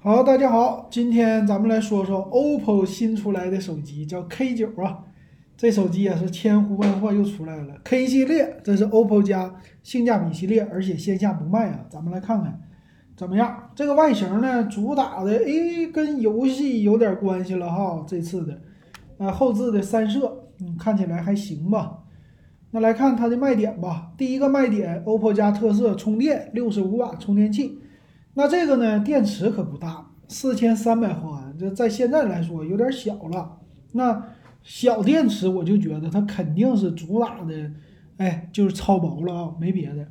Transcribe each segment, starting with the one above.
好，大家好，今天咱们来说说 OPPO 新出来的手机，叫 K9 啊。这手机也是千呼万唤又出来了，K 系列，这是 OPPO 家性价比系列，而且线下不卖啊。咱们来看看怎么样。这个外形呢，主打的诶，跟游戏有点关系了哈。这次的，啊，后置的三摄，嗯，看起来还行吧。那来看它的卖点吧。第一个卖点，OPPO 家特色充电，六十五瓦充电器。那这个呢，电池可不大，四千三百毫安，这在现在来说有点小了。那小电池我就觉得它肯定是主打的，哎，就是超薄了啊，没别的。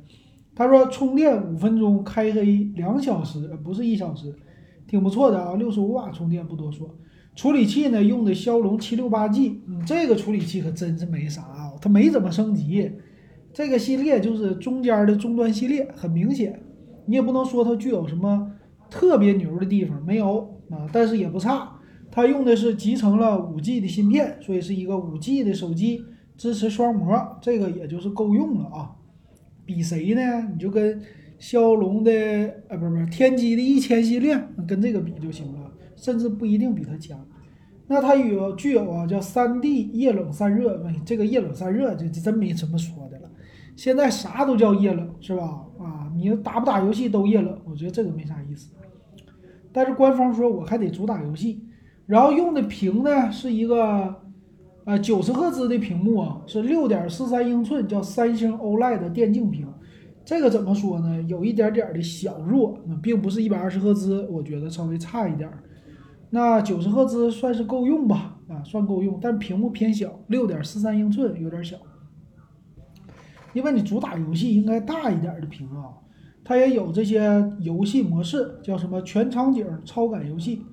他说充电五分钟，开黑两小时，不是一小时，挺不错的啊。六十五瓦充电不多说。处理器呢，用的骁龙七六八 G，嗯，这个处理器可真是没啥啊，它没怎么升级。这个系列就是中间的终端系列，很明显。你也不能说它具有什么特别牛的地方，没有啊，但是也不差。它用的是集成了五 G 的芯片，所以是一个五 G 的手机，支持双模，这个也就是够用了啊。比谁呢？你就跟骁龙的啊，不是不是天玑的一千系列，跟这个比就行了，甚至不一定比它强。那它有具有啊叫三 D 液冷散热，这个液冷散热这这真没什么说的了。现在啥都叫液冷是吧？你打不打游戏都液冷，我觉得这个没啥意思。但是官方说我还得主打游戏，然后用的屏呢是一个呃九十赫兹的屏幕啊，是六点四三英寸，叫三星 OLED 电竞屏。这个怎么说呢？有一点点的小弱，那并不是一百二十赫兹，我觉得稍微差一点。那九十赫兹算是够用吧？啊，算够用，但屏幕偏小，六点四三英寸有点小。因为你主打游戏，应该大一点的屏啊。它也有这些游戏模式，叫什么全场景超感游戏。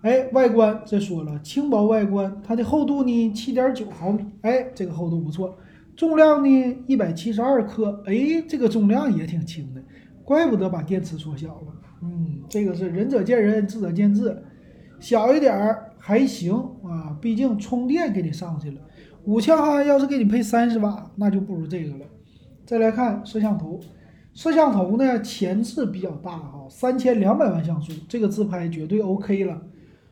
哎，外观这说了，轻薄外观，它的厚度呢七点九毫米，哎，这个厚度不错。重量呢一百七十二克，哎，这个重量也挺轻的，怪不得把电池缩小了。嗯，这个是仁者见仁，智者见智，小一点儿还行啊，毕竟充电给你上去了。五千毫安要是给你配三十瓦，那就不如这个了。再来看摄像头，摄像头呢前置比较大哈，三千两百万像素，这个自拍绝对 OK 了。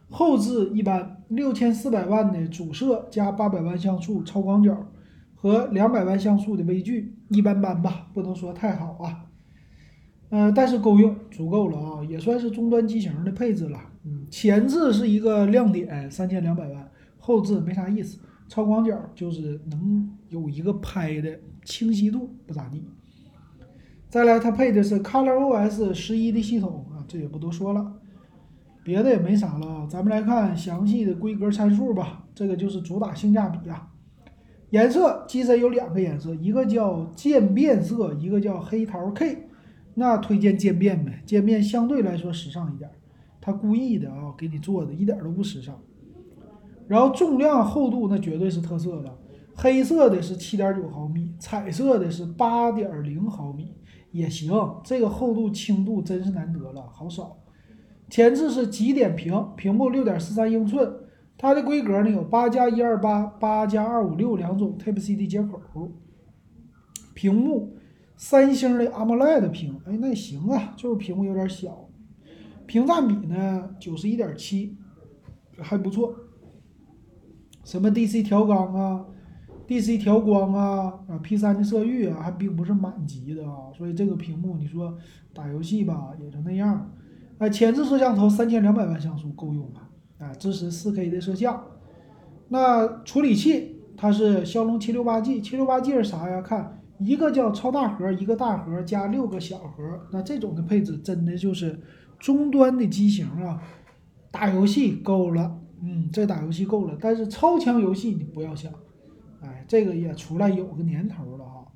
后置一般，六千四百万的主摄加八百万像素超广角和两百万像素的微距，一般般吧，不能说太好啊。嗯，但是够用，足够了啊，也算是中端机型的配置了。前置是一个亮点，三千两百万，后置没啥意思。超广角就是能有一个拍的清晰度不咋地。再来，它配的是 ColorOS 十一的系统啊，这也不多说了，别的也没啥了。咱们来看详细的规格参数吧。这个就是主打性价比啊。颜色机身有两个颜色，一个叫渐变色，一个叫黑桃 K。那推荐渐变呗，渐变相对来说时尚一点。它故意的啊，给你做的一点都不时尚。然后重量厚度那绝对是特色了，黑色的是七点九毫米，彩色的是八点零毫米也行，这个厚度轻度真是难得了，好少。前置是极点屏，屏幕六点四三英寸，它的规格呢有八加一二八、八加二五六两种 Type C 的接口。屏幕三星的 AMOLED 屏，哎那行啊，就是屏幕有点小。屏占比呢九十一点七，还不错。什么 DC 调光啊，DC 调光啊，啊 P3 的色域啊，还并不是满级的啊，所以这个屏幕你说打游戏吧，也就那样。啊，前置摄像头三千两百万像素够用了，啊，支持 4K 的摄像。那处理器它是骁龙七六八 G，七六八 G 是啥呀？看一个叫超大核，一个大核加六个小核，那这种的配置真的就是中端的机型啊，打游戏够了。嗯，这打游戏够了，但是超强游戏你不要想，哎，这个也出来有个年头了哈。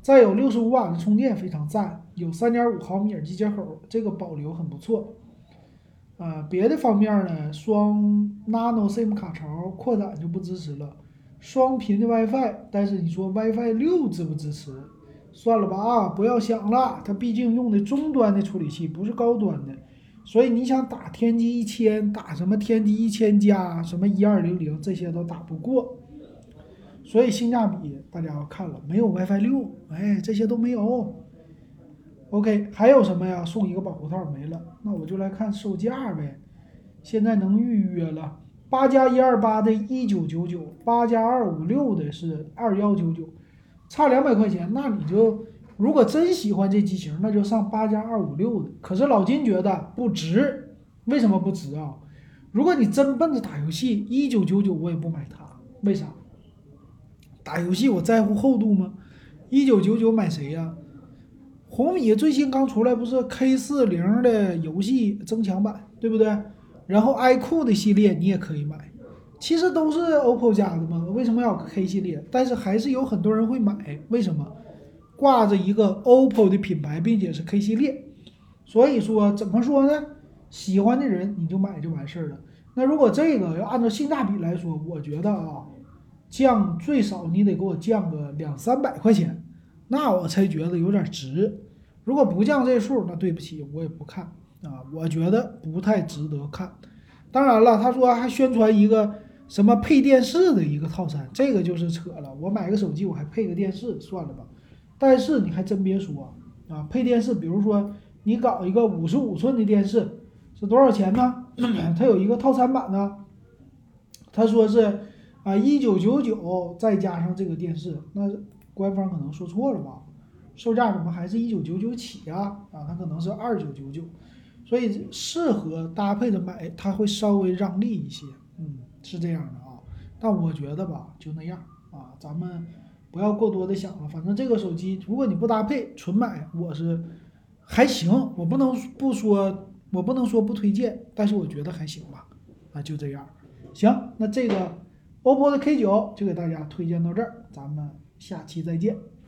再有六十五瓦的充电非常赞，有三点五毫米耳机接口，这个保留很不错。呃，别的方面呢，双 Nano SIM 卡槽扩展就不支持了，双频的 WiFi，但是你说 WiFi 六支不支持？算了吧啊，不要想了，它毕竟用的中端的处理器，不是高端的。所以你想打天玑一千，打什么天玑一千加，什么一二零零，这些都打不过。所以性价比大家要看了，没有 WiFi 六，哎，这些都没有。OK，还有什么呀？送一个保护套没了，那我就来看售价呗。现在能预约了，八加一二八的一九九九，八加二五六的是二幺九九，差两百块钱。那你就如果真喜欢这机型，那就上八加二五六的。可是老金觉得不值，为什么不值啊？如果你真奔着打游戏，一九九九我也不买它，为啥？打游戏我在乎厚度吗？一九九九买谁呀？红米最新刚出来不是 K 四零的游戏增强版，对不对？然后 iQOO 的系列你也可以买，其实都是 OPPO 家的嘛，为什么要 K 系列？但是还是有很多人会买，为什么？挂着一个 OPPO 的品牌，并且是 K 系列，所以说怎么说呢？喜欢的人你就买就完事儿了。那如果这个要按照性价比来说，我觉得啊，降最少你得给我降个两三百块钱，那我才觉得有点值。如果不降这数，那对不起，我也不看啊，我觉得不太值得看。当然了，他说还宣传一个什么配电视的一个套餐，这个就是扯了。我买个手机，我还配个电视，算了吧。但是你还真别说啊，配电视，比如说你搞一个五十五寸的电视，是多少钱呢？它有一个套餐版呢，他说是啊一九九九再加上这个电视，那官方可能说错了吧？售价怎么还是一九九九起呀？啊，它可能是二九九九，所以适合搭配着买，它会稍微让利一些，嗯，是这样的啊。但我觉得吧，就那样啊，咱们不要过多的想了。反正这个手机，如果你不搭配，纯买，我是还行，我不能不说，我不能说不推荐，但是我觉得还行吧。啊，就这样，行，那这个 OPPO 的 K 九就给大家推荐到这儿，咱们下期再见。